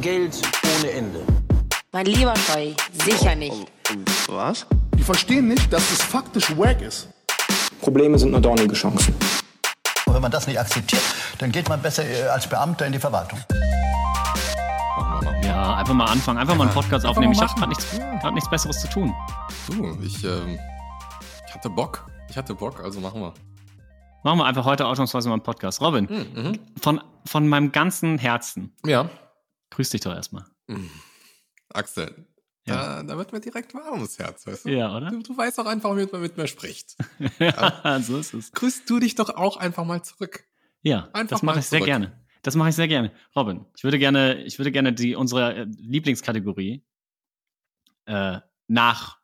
Geld ohne Ende. Mein lieber Scheu, sicher nicht. Was? Die verstehen nicht, dass es faktisch wack ist. Probleme sind nur dornige Chancen. Und wenn man das nicht akzeptiert, dann geht man besser äh, als Beamter in die Verwaltung. Ja, einfach mal anfangen, einfach mal einen Podcast aufnehmen. Ich habe gerade nichts, grad nichts Besseres zu tun. Du, ich, ähm, ich hatte Bock. Ich hatte Bock, also machen wir. Machen wir einfach heute ausnahmsweise mal einen Podcast. Robin, Mhm. von, von meinem ganzen Herzen, Ja. Grüß dich doch erstmal. Axel, Ja. da, da wird mir direkt warm ums Herz, weißt du? Ja, oder? Du, du weißt auch einfach, wie man mit mir spricht. ja, so ist es. Grüßt du dich doch auch einfach mal zurück. Ja, Einfach das mache ich sehr zurück. gerne. Das mache ich sehr gerne. Robin, ich würde gerne, ich würde gerne die, unsere äh, Lieblingskategorie äh, nach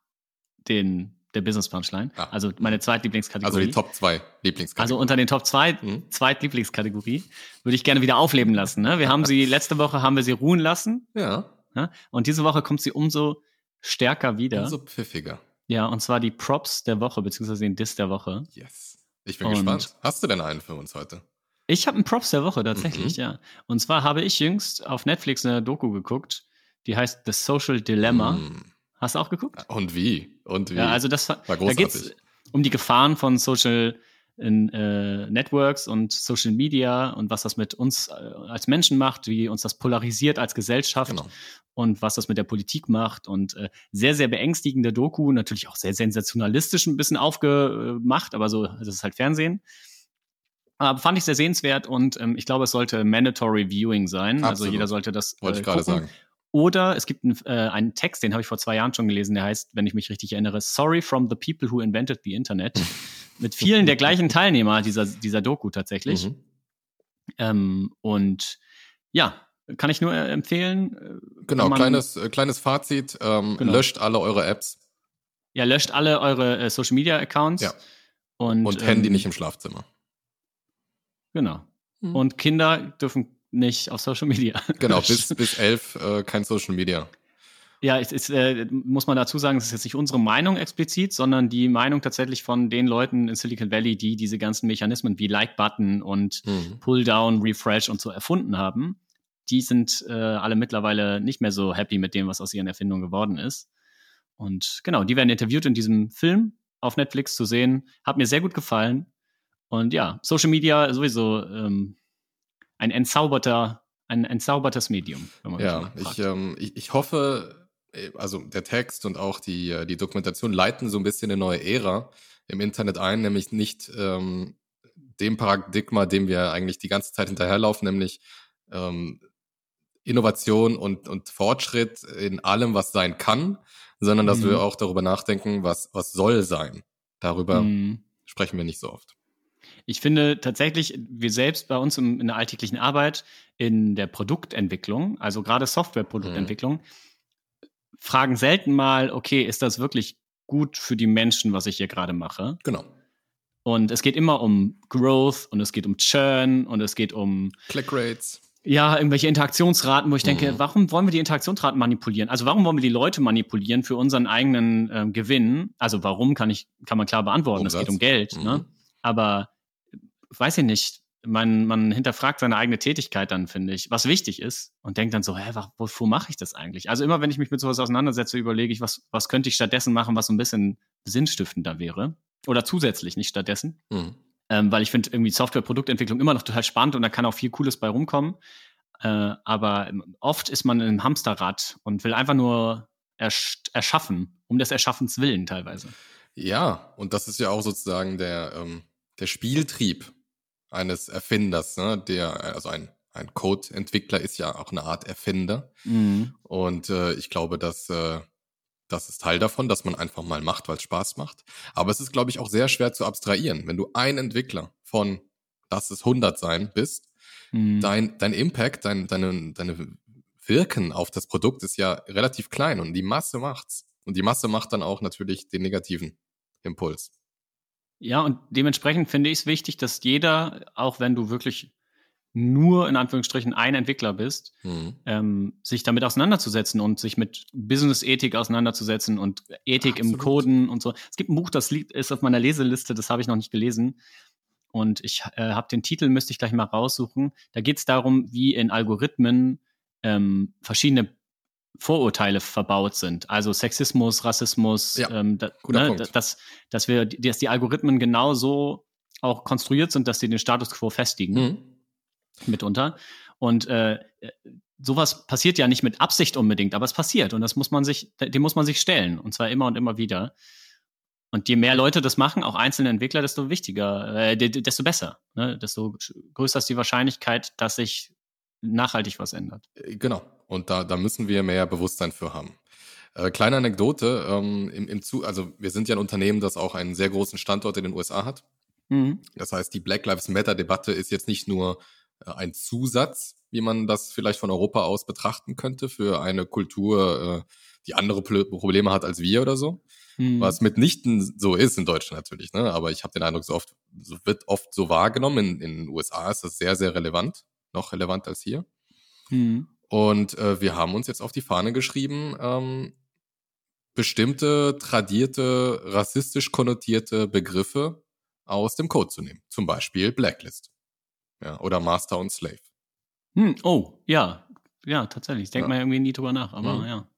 den, der Business Punchline, Ah. also meine Zweitlieblingskategorie. Also die Top 2 Lieblingskategorien. Also unter den Top 2, Mhm. Zweitlieblingskategorie, würde ich gerne wieder aufleben lassen. Ne? Wir haben sie, letzte Woche haben wir sie ruhen lassen ja, ne? und diese Woche kommt sie umso stärker wieder. umso pfiffiger. ja, und zwar die Props der Woche, beziehungsweise den Diss der Woche. Yes. Ich bin Und- gespannt. Hast du denn einen für uns heute? Ich habe einen Props der Woche tatsächlich, Mhm. ja. Und zwar habe ich jüngst auf Netflix eine Doku geguckt, die heißt The Social Dilemma. Mm. Hast du auch geguckt? Und wie? Und wie? Ja, also das war, War da geht's großartig. um die Gefahren von Social in, äh, Networks und Social Media und was das mit uns äh, als Menschen macht, wie uns das polarisiert als Gesellschaft Genau. und was das mit der Politik macht und äh, sehr, sehr beängstigende Doku, natürlich auch sehr sensationalistisch ein bisschen aufgemacht, aber so, das ist halt Fernsehen. Aber fand ich sehr sehenswert und ähm, ich glaube, es sollte mandatory viewing sein. Also Absolut. jeder sollte das. Wollte äh, ich gerade sagen. Oder es gibt einen, äh, einen Text, den habe ich vor zwei Jahren schon gelesen, der heißt, wenn ich mich richtig erinnere, Sorry from the people who invented the Internet. Mit vielen der gleichen Teilnehmer dieser, dieser Doku tatsächlich. Mhm. Ähm, und ja, kann ich nur äh, empfehlen. äh, Genau, kleines, äh, kleines Fazit. Ähm, Genau. Löscht alle eure Apps Ja, löscht alle eure äh, Social Media Accounts. Ja. Und, und ähm, Handy nicht im Schlafzimmer. Genau. Mhm. Und Kinder dürfen nicht auf Social Media. Genau, bis, bis elf äh, kein Social Media. Ja, es ist, äh, muss man dazu sagen, es ist jetzt nicht unsere Meinung explizit, sondern die Meinung tatsächlich von den Leuten in Silicon Valley, die diese ganzen Mechanismen wie Like-Button und Mhm. Pull-Down, Refresh und so erfunden haben. Die sind äh, alle mittlerweile nicht mehr so happy mit dem, was aus ihren Erfindungen geworden ist. Und genau, die werden interviewt in diesem Film auf Netflix zu sehen. Hat mir sehr gut gefallen. Und ja, Social Media sowieso ähm, ein entzauberter, ein entzaubertes Medium. Wenn man mich Ja, mal fragt. ich, ähm, ich, ich hoffe, äh, also der Text und auch die, äh, die Dokumentation leiten so ein bisschen eine neue Ära im Internet ein, nämlich nicht ähm, dem Paradigma, dem wir eigentlich die ganze Zeit hinterherlaufen, nämlich ähm, Innovation und, und Fortschritt in allem, was sein kann, sondern dass Mhm. wir auch darüber nachdenken, was, was soll sein. Darüber Mhm. sprechen wir nicht so oft. Ich finde tatsächlich, wir selbst bei uns in der alltäglichen Arbeit, in der Produktentwicklung, also gerade Softwareproduktentwicklung, fragen selten mal, okay, ist das wirklich gut für die Menschen, was ich hier gerade mache? Genau. Und es geht immer um Growth und es geht um Churn und es geht um Clickrates. ja, irgendwelche Interaktionsraten, wo ich denke, Mhm. warum wollen wir die Interaktionsraten manipulieren? Also warum wollen wir die Leute manipulieren für unseren eigenen ähm, Gewinn? Also warum kann ich, kann man klar beantworten, es Umsatz. geht um Geld, Mhm. ne? Aber weiß ich nicht, man, man hinterfragt seine eigene Tätigkeit dann, finde ich, was wichtig ist und denkt dann so, hä, wofür mache ich das eigentlich? Also immer, wenn ich mich mit sowas auseinandersetze, überlege ich, was, was könnte ich stattdessen machen, was so ein bisschen sinnstiftender wäre? Oder zusätzlich, nicht stattdessen Mhm. ähm, weil ich finde irgendwie Software-Produktentwicklung immer noch total spannend und da kann auch viel Cooles bei rumkommen. Äh, aber oft ist man im Hamsterrad und will einfach nur ersch erschaffen, um des Erschaffens willen teilweise. Ja, und das ist ja auch sozusagen der, ähm, der Spieltrieb eines Erfinders, ne? Der, also ein, ein Code-Entwickler ist ja auch eine Art Erfinder. Und äh, ich glaube, dass äh, das ist Teil davon, dass man einfach mal macht, weil es Spaß macht. Aber es ist, glaube ich, auch sehr schwer zu abstrahieren. Wenn du ein Entwickler von, lass es 100 sein, bist, Mhm. dein, dein Impact, dein, deine, deine Wirken auf das Produkt ist ja relativ klein und die Masse macht's. Und die Masse macht dann auch natürlich den negativen Impuls. Ja, und dementsprechend finde ich es wichtig, dass jeder, auch wenn du wirklich nur in Anführungsstrichen ein Entwickler bist, Mhm. ähm, sich damit auseinanderzusetzen und sich mit Business-Ethik auseinanderzusetzen und Ethik im Absolut. Coden und so. Es gibt ein Buch, das liegt, ist auf meiner Leseliste, das habe ich noch nicht gelesen. Und ich äh, habe den Titel, müsste ich gleich mal raussuchen. Da geht es darum, wie in Algorithmen ähm, verschiedene Vorurteile verbaut sind. Also Sexismus, Rassismus, Ja, ähm, da, ne, dass, dass wir, dass die Algorithmen genau so auch konstruiert sind, dass sie den Status quo festigen Mhm. mitunter. Und äh, sowas passiert ja nicht mit Absicht unbedingt, aber es passiert und das muss man sich, dem muss man sich stellen und zwar immer und immer wieder. Und je mehr Leute das machen, auch einzelne Entwickler, desto wichtiger, äh, de- de- desto besser. Ne? Desto größer ist die Wahrscheinlichkeit, dass sich nachhaltig was ändert. Äh, Genau. Und da, da müssen wir mehr Bewusstsein für haben. Äh, kleine Anekdote, ähm, im, im Zu also wir sind ja ein Unternehmen, das auch einen sehr großen Standort in den USA hat. Mhm. Das heißt, die Black Lives Matter-Debatte ist jetzt nicht nur äh, ein Zusatz, wie man das vielleicht von Europa aus betrachten könnte, für eine Kultur, äh, die andere Pl- Probleme hat als wir oder so. Mhm. Was mitnichten so ist in Deutschland natürlich, ne? Aber ich habe den Eindruck, so oft so wird oft so wahrgenommen. In, in den USA ist das sehr, sehr relevant, noch relevanter als hier. Mhm. Und äh, wir haben uns jetzt auf die Fahne geschrieben, ähm, bestimmte tradierte, rassistisch konnotierte Begriffe aus dem Code zu nehmen. Zum Beispiel Blacklist. Ja, oder Master und Slave. Hm, oh, ja. Ja, tatsächlich. Ich denke Ja. mal irgendwie nie drüber nach, aber Mhm. ja.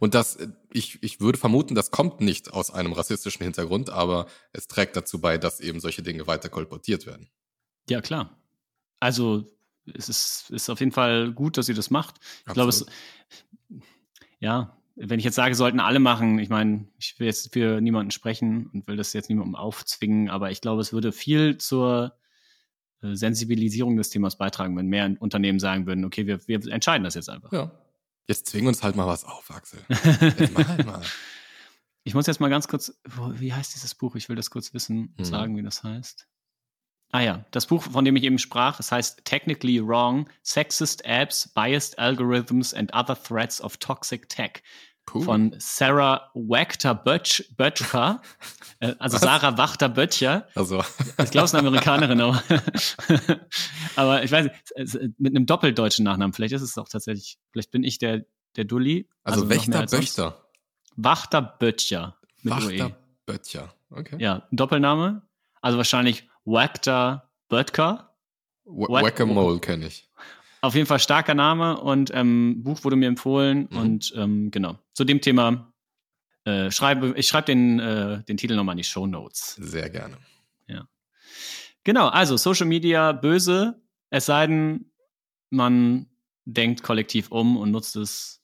Und das, äh, ich, ich würde vermuten, das kommt nicht aus einem rassistischen Hintergrund, aber es trägt dazu bei, dass eben solche Dinge weiter kolportiert werden. Ja, klar. Also, es ist, ist auf jeden Fall gut, dass sie das macht. Ich glaube, es, ja, wenn ich jetzt sage, sollten alle machen, ich meine, ich will jetzt für niemanden sprechen und will das jetzt niemandem aufzwingen, aber ich glaube, es würde viel zur äh, Sensibilisierung des Themas beitragen, wenn mehr Unternehmen sagen würden, okay, wir, wir entscheiden das jetzt einfach. Ja. Jetzt zwing uns halt mal was auf, Axel. Jetzt mach halt mal. Ich muss jetzt mal ganz kurz, wie heißt dieses Buch? Ich will das kurz wissen, Mhm. sagen, wie das heißt. Ah ja, das Buch, von dem ich eben sprach, es heißt Technically Wrong, Sexist Apps, Biased Algorithms and Other Threats of Toxic Tech Puh. von Sarah Wachter-Böttcher, äh, also Was? Sarah Wachter-Böttcher. Also, Ich glaube, es ist eine Amerikanerin, aber, aber ich weiß nicht, mit einem doppeldeutschen Nachnamen. Vielleicht ist es auch tatsächlich, vielleicht bin ich der, der Dulli. also, mehr Wächter. Böchter. Wachter-Böttcher. mit OE. Wachter, Böttcher. Okay. Ja, ein Doppelname. Also wahrscheinlich Wachter Böttcher. Wha- Whack- Whack-a-Mole kenne ich. Auf jeden Fall starker Name und ähm, Buch wurde mir empfohlen. Mhm. Und ähm, genau, zu dem Thema äh, schreibe, ich schreibe den, äh, den Titel nochmal in die Show Notes. Sehr gerne. Genau, also Social Media böse, es sei denn, man denkt kollektiv um und nutzt es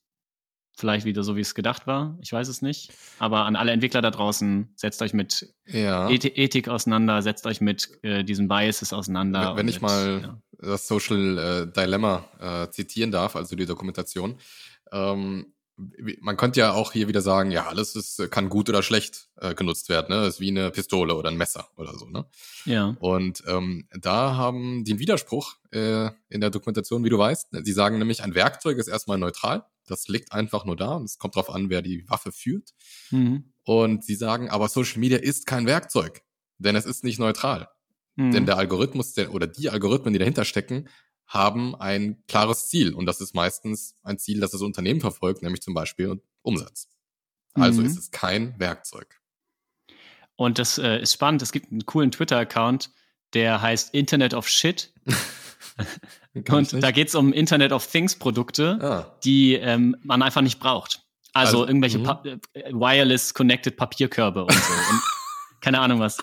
vielleicht wieder so, wie es gedacht war. Ich weiß es nicht. Aber an alle Entwickler da draußen, setzt euch mit Ja. Eth Ethik auseinander, setzt euch mit äh, diesen Biases auseinander. Wenn- wenn ich mit, mal- ja. das Social äh, Dilemma äh, zitieren darf, also die Dokumentation. Ähm, man könnte ja auch hier wieder sagen, ja, alles ist, kann gut oder schlecht äh, genutzt werden. Ne? Das ist wie eine Pistole oder ein Messer oder so. Ne? ja. Und ähm, da haben die einen Widerspruch äh, in der Dokumentation, wie du weißt. Sie sagen nämlich, ein Werkzeug ist erstmal neutral. Das liegt einfach nur da und es kommt darauf an, wer die Waffe führt. Mhm. Und sie sagen, aber Social Media ist kein Werkzeug, denn es ist nicht neutral. Mhm. Denn der Algorithmus der, oder die Algorithmen, die dahinter stecken, haben ein klares Ziel. Und das ist meistens ein Ziel, das das Unternehmen verfolgt, nämlich zum Beispiel Umsatz. Also Mhm. ist es kein Werkzeug. Und das äh, ist spannend. Es gibt einen coolen Twitter-Account, der heißt Internet of Shit. Und da geht es um Internet of Things-Produkte, ah, die ähm, man einfach nicht braucht. Also, Also, irgendwelche mhm. äh, wireless connected Papierkörbe und so. und keine Ahnung was.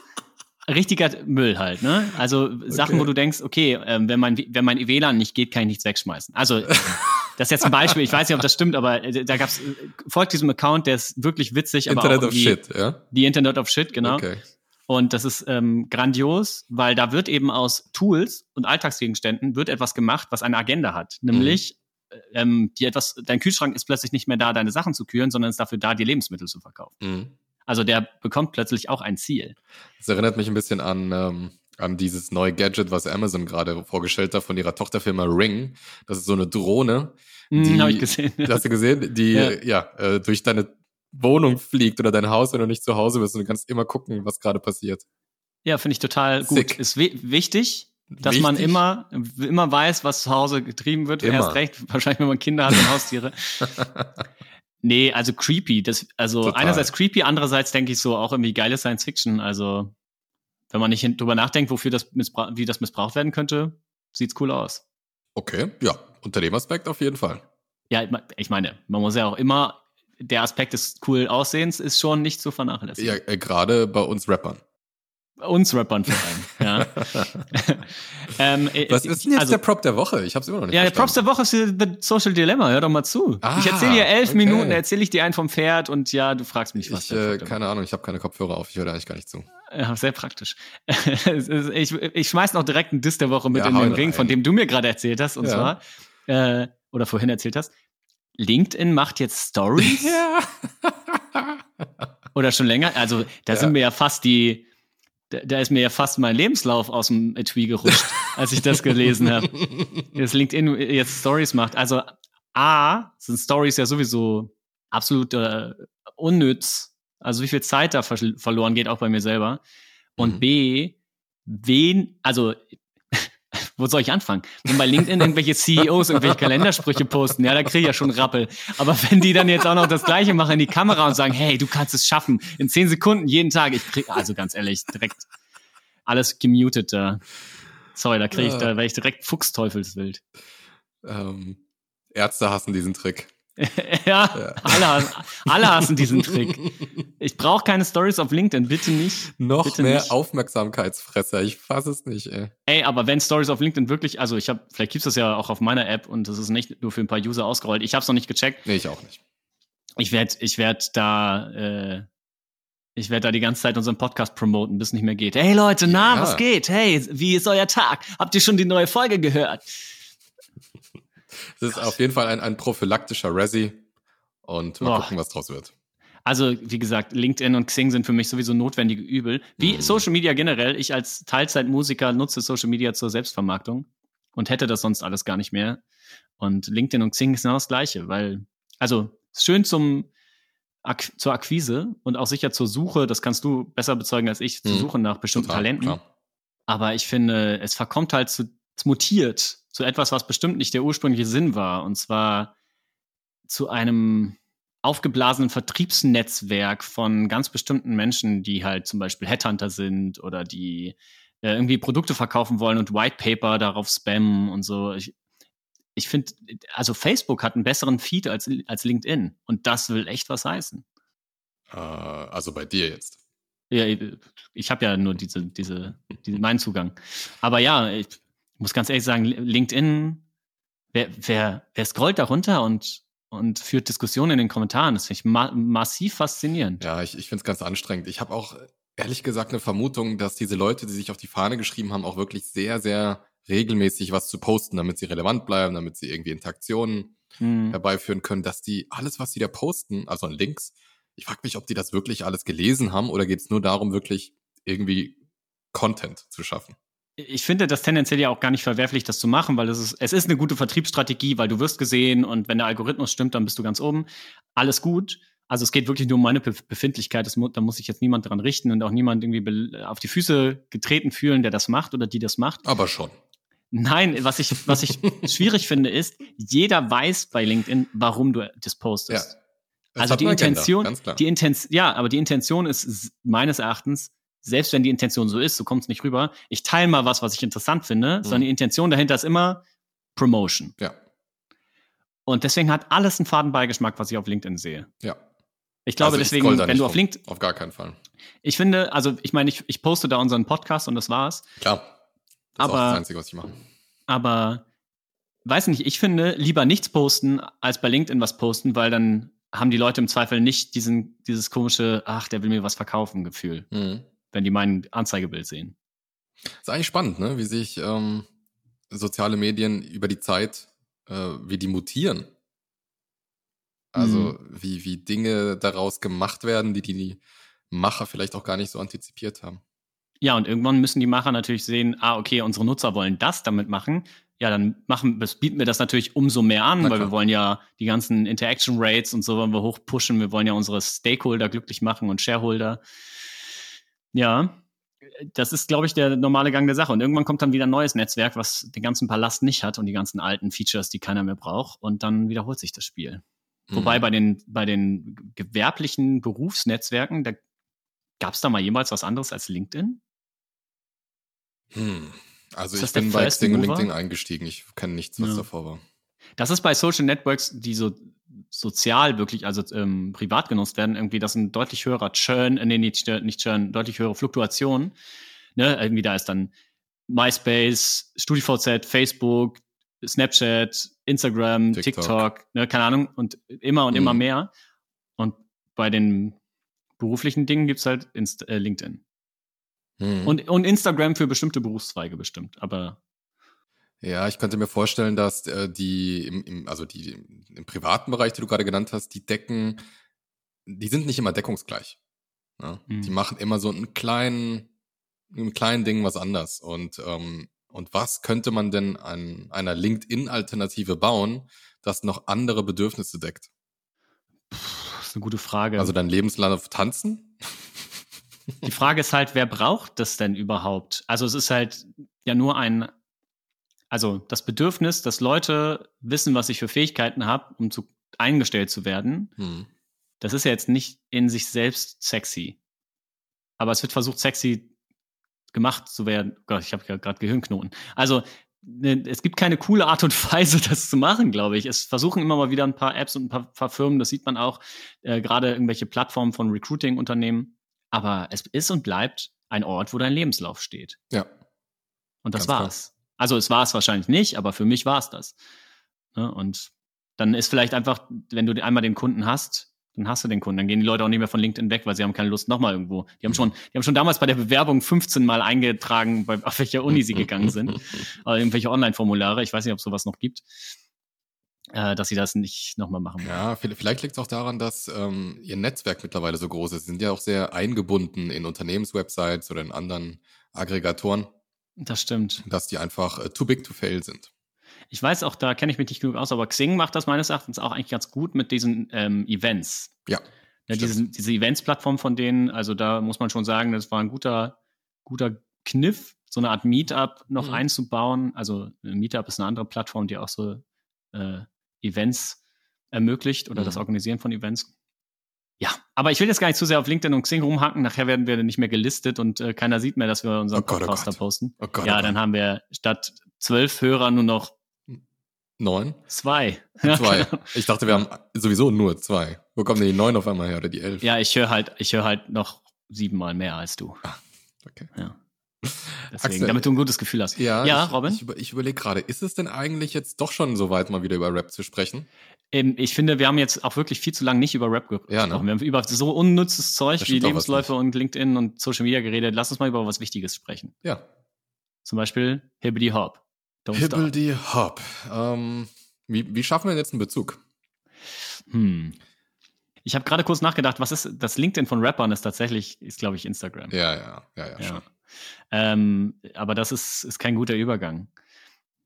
Richtiger Müll halt, ne? Also Sachen, Okay. wo du denkst, okay, ähm, wenn mein wenn mein WLAN nicht geht, kann ich nichts wegschmeißen. Also das ist jetzt ein Beispiel, ich weiß nicht, ob das stimmt, aber äh, da gab's äh, folgt diesem Account, der ist wirklich witzig, aber Internet of Shit, ja? Die Internet of Shit, genau. Okay. Und das ist ähm, grandios, weil da wird eben aus Tools und Alltagsgegenständen wird etwas gemacht, was eine Agenda hat. Nämlich, Mhm. äh, ähm, die etwas, dein Kühlschrank ist plötzlich nicht mehr da, deine Sachen zu kühlen, sondern ist dafür da, die Lebensmittel zu verkaufen. Mhm. Also der bekommt plötzlich auch ein Ziel. Das erinnert mich ein bisschen an, ähm, an dieses neue Gadget, was Amazon gerade vorgestellt hat von ihrer Tochterfirma Ring. Das ist so eine Drohne. Hm, Die- Habe ich gesehen. Hast du gesehen? Die Ja. ja, äh, durch deine Wohnung fliegt oder dein Haus, wenn du nicht zu Hause bist und du kannst immer gucken, was gerade passiert. Ja, finde ich total gut. Sick. Ist wi wichtig, dass man Wichtig? immer, immer weiß, was zu Hause getrieben wird. Immer. Erst recht, wahrscheinlich, wenn man Kinder hat und Haustiere. Nee, also creepy. Das, also Total. einerseits creepy, andererseits denke ich so auch irgendwie geile Science Fiction. Also wenn man nicht drüber nachdenkt, wofür das wie das missbraucht werden könnte, sieht's cool aus. Okay, ja, unter dem Aspekt auf jeden Fall. Ja, ich meine, man muss ja auch immer, der Aspekt des cool Aussehens ist schon nicht zu vernachlässigen. Ja, äh, gerade bei uns Rappern. Uns Rappern vor allem, ja. ähm, äh, Was ist denn jetzt also, der Prop der Woche? Ich habe es immer noch nicht Ja, verstanden. der Prop der Woche ist The Social Dilemma. Hör doch mal zu. Ah, ich erzähle dir elf okay. Minuten, erzähle ich dir einen vom Pferd und ja, du fragst mich was. Ich, äh, keine Ahnung, ich habe keine Kopfhörer auf. Ich höre da eigentlich gar nicht zu. Ja, sehr praktisch. ich, ich schmeiß noch direkt einen Diss der Woche mit ja, in den Ring, von dem du mir gerade erzählt hast. Und ja. zwar, äh, oder vorhin erzählt hast, LinkedIn macht jetzt Stories. Ja. oder schon länger. Also da ja. sind wir ja fast die da, da ist mir ja fast mein Lebenslauf aus dem Etui gerutscht, als ich das gelesen habe. Dass LinkedIn jetzt Stories macht. Also A, sind Stories ja sowieso absolut äh, unnütz. Also wie viel Zeit da ver verloren geht, auch bei mir selber. Und mhm. B, wen, also wo soll ich anfangen? Wenn bei LinkedIn irgendwelche CEOs irgendwelche Kalendersprüche posten, ja, da kriege ich ja schon Rappel. Aber wenn die dann jetzt auch noch das Gleiche machen in die Kamera und sagen, hey, du kannst es schaffen, in zehn Sekunden jeden Tag, ich krieg, also ganz ehrlich, direkt alles gemutet da. Sorry, da kriege ich, da wäre ich direkt Fuchsteufelswild. Ähm, Ärzte hassen diesen Trick. ja, ja. Alle, alle hassen diesen Trick. Ich brauche keine Stories auf LinkedIn, bitte nicht. Noch bitte mehr nicht. Aufmerksamkeitsfresser, ich fasse es nicht, ey. Ey, aber wenn Stories auf LinkedIn wirklich, also ich habe, vielleicht gibt's das ja auch auf meiner App und das ist nicht nur für ein paar User ausgerollt. Ich habe es noch nicht gecheckt. Nee, ich auch nicht. Ich werde ich werd da, äh, ich werde da die ganze Zeit unseren Podcast promoten, bis es nicht mehr geht. Hey Leute, na, ja. was geht? Hey, wie ist euer Tag? Habt ihr schon die neue Folge gehört? Das ist auf jeden Fall ein, ein prophylaktischer Resi und mal oh. gucken, was draus wird. Also, wie gesagt, LinkedIn und Xing sind für mich sowieso notwendige Übel. Wie mhm. Social Media generell. Ich als Teilzeitmusiker nutze Social Media zur Selbstvermarktung und hätte das sonst alles gar nicht mehr. Und LinkedIn und Xing ist genau das Gleiche, weil, also, schön zum, Ak zur Akquise und auch sicher zur Suche, das kannst du besser bezeugen als ich, zur mhm. Suche nach bestimmten Total, Talenten. Klar. Aber ich finde, es verkommt halt zu, es mutiert zu etwas, was bestimmt nicht der ursprüngliche Sinn war. Und zwar zu einem aufgeblasenen Vertriebsnetzwerk von ganz bestimmten Menschen, die halt zum Beispiel Headhunter sind oder die äh, irgendwie Produkte verkaufen wollen und White Paper darauf spammen und so. Ich, ich finde, also Facebook hat einen besseren Feed als, als LinkedIn und das will echt was heißen. Uh, also bei dir jetzt. Ja, ich habe ja nur diese, diese, diese, meinen Zugang. Aber ja, ich, muss ganz ehrlich sagen, LinkedIn, wer, wer, wer scrollt da runter und, und führt Diskussionen in den Kommentaren? Das finde ich ma massiv faszinierend. Ja, ich, ich finde es ganz anstrengend. Ich habe auch ehrlich gesagt eine Vermutung, dass diese Leute, die sich auf die Fahne geschrieben haben, auch wirklich sehr, sehr regelmäßig was zu posten, damit sie relevant bleiben, damit sie irgendwie Interaktionen hm. herbeiführen können, dass die alles, was sie da posten, also an Links, ich frage mich, ob die das wirklich alles gelesen haben oder geht es nur darum, wirklich irgendwie Content zu schaffen ich finde das tendenziell ja auch gar nicht verwerflich, das zu machen, weil es ist, es ist eine gute Vertriebsstrategie, weil du wirst gesehen und wenn der Algorithmus stimmt, dann bist du ganz oben. Alles gut. Also es geht wirklich nur um meine Befindlichkeit. Das, da muss sich jetzt niemand dran richten und auch niemand irgendwie auf die Füße getreten fühlen, der das macht oder die das macht. Aber schon. Nein, was ich, was ich schwierig finde, ist, jeder weiß bei LinkedIn, warum du das postest. Ja. also die Intention, Agenda, die Intention, ja, aber die Intention ist meines Erachtens, selbst wenn die Intention so ist, so kommt es nicht rüber, ich teile mal was, was ich interessant finde, mhm. sondern die Intention dahinter ist immer Promotion. Ja. Und deswegen hat alles einen Fadenbeigeschmack, was ich auf LinkedIn sehe. Ja. Ich glaube also ich deswegen, wenn du auf LinkedIn. Auf gar keinen Fall. Ich finde, also ich meine, ich, ich poste da unseren Podcast und das war's. Klar. Das aber, ist das Einzige, was ich mache. Aber weiß nicht, ich finde, lieber nichts posten, als bei LinkedIn was posten, weil dann haben die Leute im Zweifel nicht diesen, dieses komische, ach, der will mir was verkaufen, Gefühl. Mhm wenn die mein Anzeigebild sehen. Das ist eigentlich spannend, ne? wie sich ähm, soziale Medien über die Zeit, äh, wie die mutieren. Also mhm. wie, wie Dinge daraus gemacht werden, die die Macher vielleicht auch gar nicht so antizipiert haben. Ja, und irgendwann müssen die Macher natürlich sehen, ah, okay, unsere Nutzer wollen das damit machen. Ja, dann machen, das bieten wir das natürlich umso mehr an, weil wir wollen ja die ganzen Interaction Rates und so wollen wir hochpushen. Wir wollen ja unsere Stakeholder glücklich machen und Shareholder. Ja, das ist, glaube ich, der normale Gang der Sache. Und irgendwann kommt dann wieder ein neues Netzwerk, was den ganzen Palast nicht hat und die ganzen alten Features, die keiner mehr braucht. Und dann wiederholt sich das Spiel. Mhm. Wobei bei den, bei den gewerblichen Berufsnetzwerken, da gab es da mal jemals was anderes als LinkedIn? Hm. Also ich bin bei Xing und LinkedIn eingestiegen. Ich kenne nichts, was ja. davor war. Das ist bei Social Networks, die so sozial wirklich, also ähm, privat genutzt werden, irgendwie, das ist ein deutlich höherer Churn, äh, nee, nicht, nicht Churn, deutlich höhere Fluktuation. Ne? Irgendwie da ist dann MySpace, StudiVZ, Facebook, Snapchat, Instagram, TikTok, TikTok ne, keine Ahnung, und immer und mhm. immer mehr. Und bei den beruflichen Dingen gibt's halt Inst äh, LinkedIn. Mhm. Und, und Instagram für bestimmte Berufszweige bestimmt, aber ja, ich könnte mir vorstellen, dass äh, die im, im, also die im privaten Bereich, die du gerade genannt hast, die decken, die sind nicht immer deckungsgleich. Ne? Mhm. Die machen immer so einen kleinen, einen kleinen Ding was anders. Und ähm, und was könnte man denn an einer LinkedIn-Alternative bauen, das noch andere Bedürfnisse deckt? Puh, das ist eine gute Frage. Also dein Lebenslauf tanzen? Die Frage ist halt, wer braucht das denn überhaupt? Also es ist halt ja nur ein, also das Bedürfnis, dass Leute wissen, was ich für Fähigkeiten habe, um zu eingestellt zu werden. Hm. Das ist ja jetzt nicht in sich selbst sexy. Aber es wird versucht, sexy gemacht zu werden. Gott, ich habe ja gerade Gehirnknoten. Also ne, es gibt keine coole Art und Weise, das zu machen, glaube ich. Es versuchen immer mal wieder ein paar Apps und ein paar, paar Firmen, das sieht man auch, äh, gerade irgendwelche Plattformen von Recruiting-Unternehmen. Aber es ist und bleibt ein Ort, wo dein Lebenslauf steht. Ja. Und das Ganz war's. Also es war es wahrscheinlich nicht, aber für mich war es das. Ne? Und dann ist vielleicht einfach, wenn du einmal den Kunden hast, dann hast du den Kunden. Dann gehen die Leute auch nicht mehr von LinkedIn weg, weil sie haben keine Lust nochmal irgendwo. Die haben schon, die haben schon damals bei der Bewerbung 15 Mal eingetragen, bei, auf welcher Uni sie gegangen sind. Oder irgendwelche Online-Formulare. Ich weiß nicht, ob es sowas noch gibt. Äh, dass sie das nicht nochmal machen. Ja, vielleicht liegt es auch daran, dass ähm, ihr Netzwerk mittlerweile so groß ist. Sie sind ja auch sehr eingebunden in Unternehmenswebsites oder in anderen Aggregatoren. Das stimmt. Dass die einfach äh, too big to fail sind. Ich weiß auch, da kenne ich mich nicht genug aus, aber Xing macht das meines Erachtens auch eigentlich ganz gut mit diesen ähm, Events. Ja. ja diese, diese Events-Plattform von denen, also da muss man schon sagen, das war ein guter, guter Kniff, so eine Art Meetup noch mhm. einzubauen. Also Meetup ist eine andere Plattform, die auch so äh, Events ermöglicht oder mhm. das Organisieren von Events. Ja, aber ich will jetzt gar nicht zu sehr auf LinkedIn und Xing rumhacken. Nachher werden wir nicht mehr gelistet und äh, keiner sieht mehr, dass wir unseren oh Gott, oh Podcast oh da posten. Oh Gott, ja, oh dann haben wir statt zwölf Hörer nur noch Neun? Zwei. Zwei. Ich dachte, wir haben sowieso nur zwei. Wo kommen denn die neun auf einmal her oder die elf? Ja, ich höre halt, ich höre halt noch siebenmal mehr als du. Ah, okay. Ja. Deswegen, Axel, damit du ein gutes Gefühl hast. Ja, ja ich, Robin? Ich, über, ich überlege gerade, ist es denn eigentlich jetzt doch schon so weit, mal wieder über Rap zu sprechen? Ähm, ich finde, wir haben jetzt auch wirklich viel zu lange nicht über Rap gesprochen. Ja, ne? Wir haben über so unnützes Zeug wie Lebensläufe und LinkedIn und Social Media geredet. Lass uns mal über was Wichtiges sprechen. Ja. Zum Beispiel Hibbity Hop. Hibbeldy Hop. Ähm, wie, wie schaffen wir jetzt einen Bezug? Hm. Ich habe gerade kurz nachgedacht, was ist das LinkedIn von Rappern ist tatsächlich, ist glaube ich Instagram. Ja, ja, ja, ja, ja. Ähm, aber das ist, ist kein guter Übergang.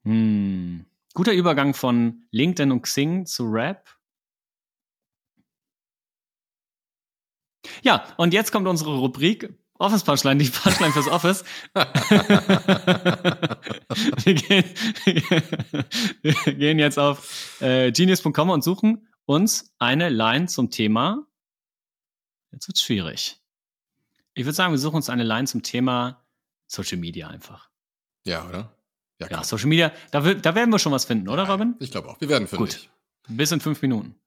Hm. Guter Übergang von LinkedIn und Xing zu Rap. Ja, und jetzt kommt unsere Rubrik Office Punchline, die Punchline fürs Office. wir, gehen, wir gehen jetzt auf äh, genius.com und suchen uns eine Line zum Thema. Jetzt wird's schwierig. Ich würde sagen, wir suchen uns eine Line zum Thema Social Media einfach. Ja, oder? Ja, ja Social Media, da, da, werden wir schon was finden, oder, Robin? Ich glaube auch. Wir werden finden. Gut. Bis in fünf Minuten.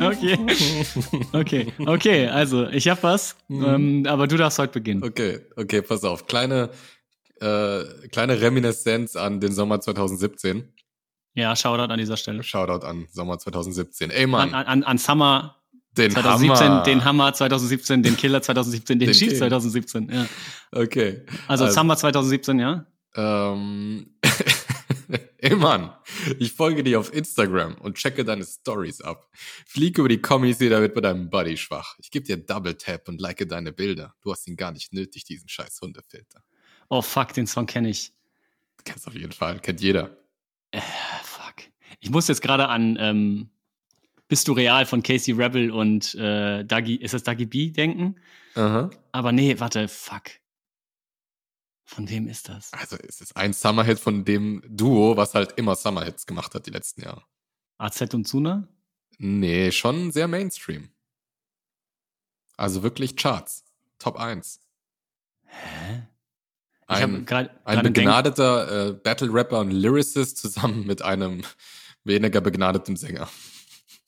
Okay. Okay, okay, also ich habe was, mhm. ähm, aber du darfst heute beginnen. Okay, okay, pass auf. Kleine, äh, kleine Reminiszenz an den Sommer 2017. Ja, Shoutout an dieser Stelle. Shoutout an Sommer 2017. Ey, Mann. An, an, an Summer den 2017, Hammer. den Hammer 2017, den Killer 2017, den, den Cheat 2017, ja. Okay. Also, also Summer 2017, ja? Ähm, Ey Mann, ich folge dir auf Instagram und checke deine Stories ab. Fliege über die Kommis, da wird bei deinem Body schwach. Ich gebe dir Double Tap und like deine Bilder. Du hast ihn gar nicht nötig, diesen scheiß Hundefilter. Oh fuck, den Song kenne ich. Kennst auf jeden Fall, kennt jeder. Äh. Ich muss jetzt gerade an ähm, Bist du real von Casey Rebel und äh, Dagi, ist das Dagi B denken? Aha. Aber nee, warte, fuck. Von wem ist das? Also es ist ein Summerhit von dem Duo, was halt immer Summerhits gemacht hat die letzten Jahre. AZ und Suna? Nee, schon sehr Mainstream. Also wirklich Charts. Top 1. Hä? Ein, ein begnadeter äh, Battle-Rapper und Lyricist zusammen mit einem weniger begnadeten Sänger.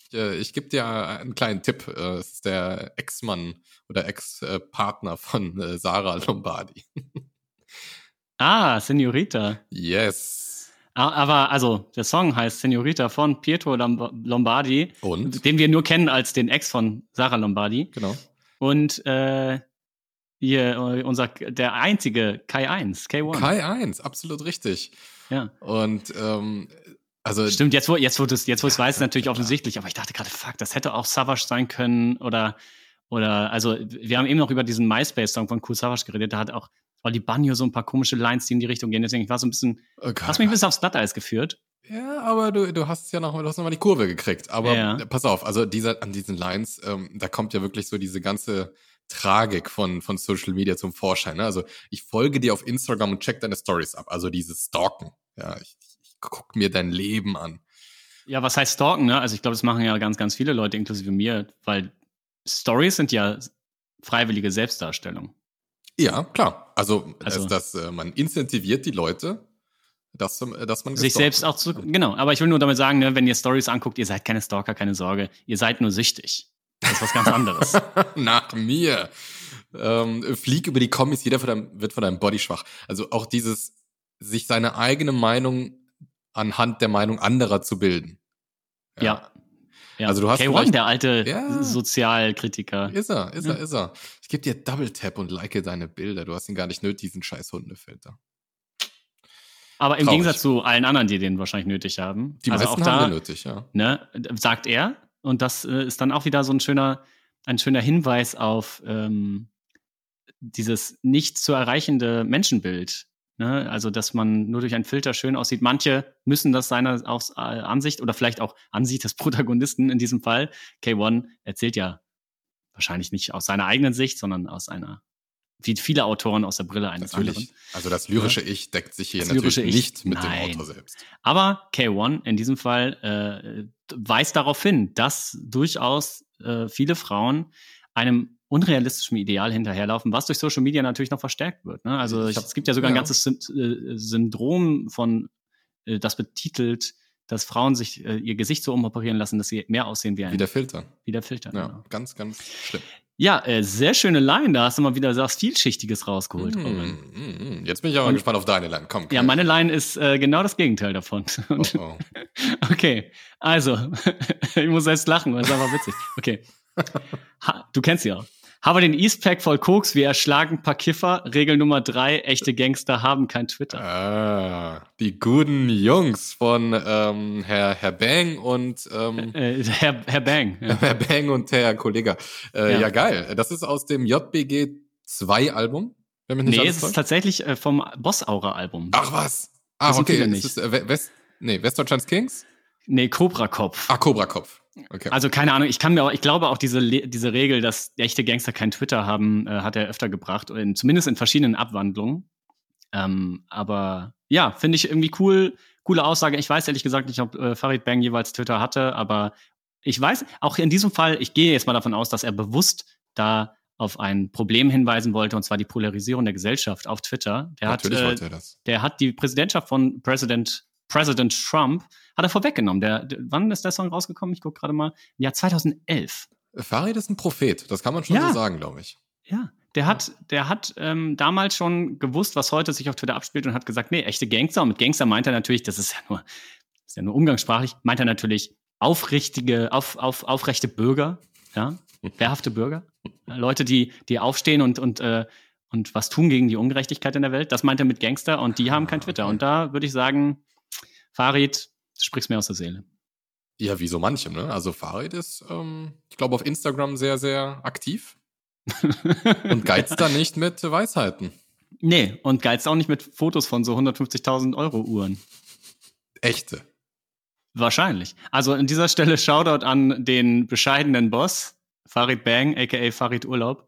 Ich, äh, ich gebe dir einen kleinen Tipp. Äh, es ist der Ex-Mann oder Ex-Partner von äh, Sarah Lombardi. ah, Senorita. Yes. Aber also der Song heißt Senorita von Pietro Lombardi, und? den wir nur kennen als den Ex von Sarah Lombardi. Genau. Und äh, hier unser der einzige Kai 1, K1. Kai 1, absolut richtig. Ja. Und ähm, also Stimmt, jetzt wo jetzt wo du jetzt wo es weiß, natürlich offensichtlich, aber ich dachte gerade, fuck, das hätte auch Savage sein können oder oder also wir haben eben noch über diesen MySpace Song von Cool Savage geredet, da hat auch Oli Banjo so ein paar komische Lines, die in die Richtung gehen, deswegen ich war so ein bisschen. Oh hast mich ein bisschen aufs Glatteis geführt. Ja, aber du, du hast ja noch, du hast noch mal die Kurve gekriegt. Aber ja. pass auf, also dieser, an diesen Lines, ähm, da kommt ja wirklich so diese ganze Tragik von, von Social Media zum Vorschein. Ne? Also ich folge dir auf Instagram und check deine Stories ab. Also dieses Stalken. Ja, ich, guck mir dein Leben an. Ja, was heißt stalken, ne? Also ich glaube, das machen ja ganz, ganz viele Leute, inklusive mir, weil Stories sind ja freiwillige Selbstdarstellung. Ja, klar. Also, also dass, dass äh, man incentiviert die Leute, dass, äh, dass man sich selbst auch zu. Genau, aber ich will nur damit sagen, ne, wenn ihr Stories anguckt, ihr seid keine Stalker, keine Sorge, ihr seid nur süchtig. Das ist was ganz anderes. Nach mir. Ähm, flieg über die Kommis, jeder von deinem, wird von deinem Body schwach. Also auch dieses, sich seine eigene Meinung anhand der Meinung anderer zu bilden. Ja. ja. ja. Also du hast K1, der alte ja. Sozialkritiker. Ist er, ist er, ist er. Ich gebe dir Double Tap und like deine Bilder. Du hast ihn gar nicht nötig, diesen scheiß Hundefilter. Aber im Traurig. Gegensatz zu allen anderen, die den wahrscheinlich nötig haben. Die also meisten auch da, haben den nötig, ja. Ne, sagt er. Und das äh, ist dann auch wieder so ein schöner, ein schöner Hinweis auf ähm, dieses nicht zu erreichende Menschenbild, Ne? Also, dass man nur durch einen Filter schön aussieht. Manche müssen das seiner aus, äh, Ansicht oder vielleicht auch Ansicht des Protagonisten in diesem Fall. K1 erzählt ja wahrscheinlich nicht aus seiner eigenen Sicht, sondern aus einer, wie viele Autoren aus der Brille eines natürlich. anderen. Also das lyrische ja. Ich deckt sich hier das natürlich nicht mit Nein. dem Autor selbst. Aber K1 in diesem Fall äh, weist darauf hin, dass durchaus äh, viele Frauen einem unrealistischem Ideal hinterherlaufen, was durch Social Media natürlich noch verstärkt wird. Ne? Also ich, es gibt ja sogar ja. ein ganzes äh, Syndrom von, äh, das betitelt, dass Frauen sich äh, ihr Gesicht so umoperieren lassen, dass sie mehr aussehen wie ein wie der Filter. Wie der Filter. Ja, genau. ganz, ganz schlimm. Ja, äh, sehr schöne Line. Da hast du mal wieder was vielschichtiges rausgeholt. Mm, mm, Jetzt bin ich aber Und, gespannt auf deine Line. Komm. Ja, meine Line ist äh, genau das Gegenteil davon. Oh, oh. okay, also ich muss selbst lachen, weil es einfach witzig. Okay, ha, du kennst sie auch. Habe den Eastpack voll Koks, wir erschlagen ein paar Kiffer. Regel Nummer drei, echte Gangster haben kein Twitter. Ah, die guten Jungs von ähm, Herr, Herr Bang und ähm, äh, Herr, Herr Bang. Ja. Herr Bang und Herr Kollege. Äh, ja. ja. geil. Das ist aus dem JBG 2 Album. Wenn mich nicht nee, es ist tatsächlich äh, vom Boss Aura Album. Ach was. Ah, okay. Ist, äh, West, nee, Westdeutschlands Kings? Nee, Cobra Kopf. Ah, Cobra Kopf. Okay. Also keine Ahnung, ich kann mir auch, ich glaube auch diese, diese Regel, dass echte Gangster kein Twitter haben, äh, hat er öfter gebracht, in, zumindest in verschiedenen Abwandlungen. Ähm, aber ja, finde ich irgendwie cool, coole Aussage. Ich weiß ehrlich gesagt nicht, ob äh, Farid Bang jeweils Twitter hatte, aber ich weiß, auch in diesem Fall, ich gehe jetzt mal davon aus, dass er bewusst da auf ein Problem hinweisen wollte, und zwar die Polarisierung der Gesellschaft auf Twitter. Der Natürlich hat, äh, wollte er das. Der hat die Präsidentschaft von Präsident, President Trump hat er vorweggenommen. Der, der, wann ist der Song rausgekommen? Ich gucke gerade mal. Ja, 2011. Farid ist ein Prophet, das kann man schon ja. so sagen, glaube ich. Ja, der hat, der hat ähm, damals schon gewusst, was heute sich auf Twitter abspielt und hat gesagt, nee, echte Gangster. Und mit Gangster meint er natürlich, das ist ja nur, ist ja nur umgangssprachlich, meint er natürlich aufrichtige, auf, auf, aufrechte Bürger, ja, wehrhafte Bürger, Leute, die, die aufstehen und, und, äh, und was tun gegen die Ungerechtigkeit in der Welt. Das meint er mit Gangster und die haben kein Twitter. Und da würde ich sagen, Farid, Du sprichst mir aus der Seele. Ja, wie so manchem, ne? Also Farid ist, ähm, ich glaube, auf Instagram sehr, sehr aktiv. und geizt da nicht mit Weisheiten. Nee, und geizt auch nicht mit Fotos von so 150.000 Euro Uhren. Echte. Wahrscheinlich. Also an dieser Stelle Shoutout an den bescheidenen Boss, Farid Bang, aka Farid Urlaub.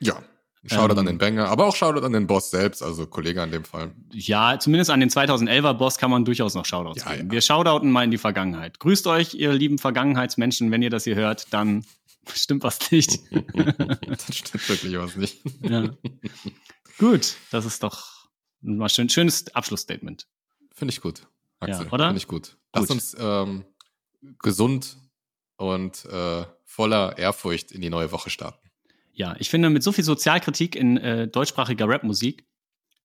Ja, Shoutout ähm, an den Banger, aber auch Shoutout an den Boss selbst, also Kollege an dem Fall. Ja, zumindest an den 2011er Boss kann man durchaus noch Shoutouts ja, geben. Ja. Wir shoutouten mal in die Vergangenheit. Grüßt euch, ihr lieben Vergangenheitsmenschen, wenn ihr das hier hört, dann stimmt was nicht. das stimmt wirklich was nicht. Ja. Gut, das ist doch ein schön, schönes Abschlussstatement. Finde ich gut. Axel, ja, oder? Finde ich gut. Lass gut. uns ähm, gesund und äh, voller Ehrfurcht in die neue Woche starten. Ja, ich finde, mit so viel Sozialkritik in äh, deutschsprachiger Rapmusik,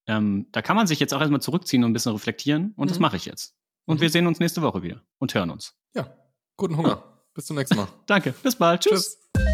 ähm, da kann man sich jetzt auch erstmal zurückziehen und ein bisschen reflektieren. Und mhm. das mache ich jetzt. Und mhm. wir sehen uns nächste Woche wieder und hören uns. Ja, guten Hunger. Bis zum nächsten Mal. Danke, bis bald. Tschüss. Tschüss.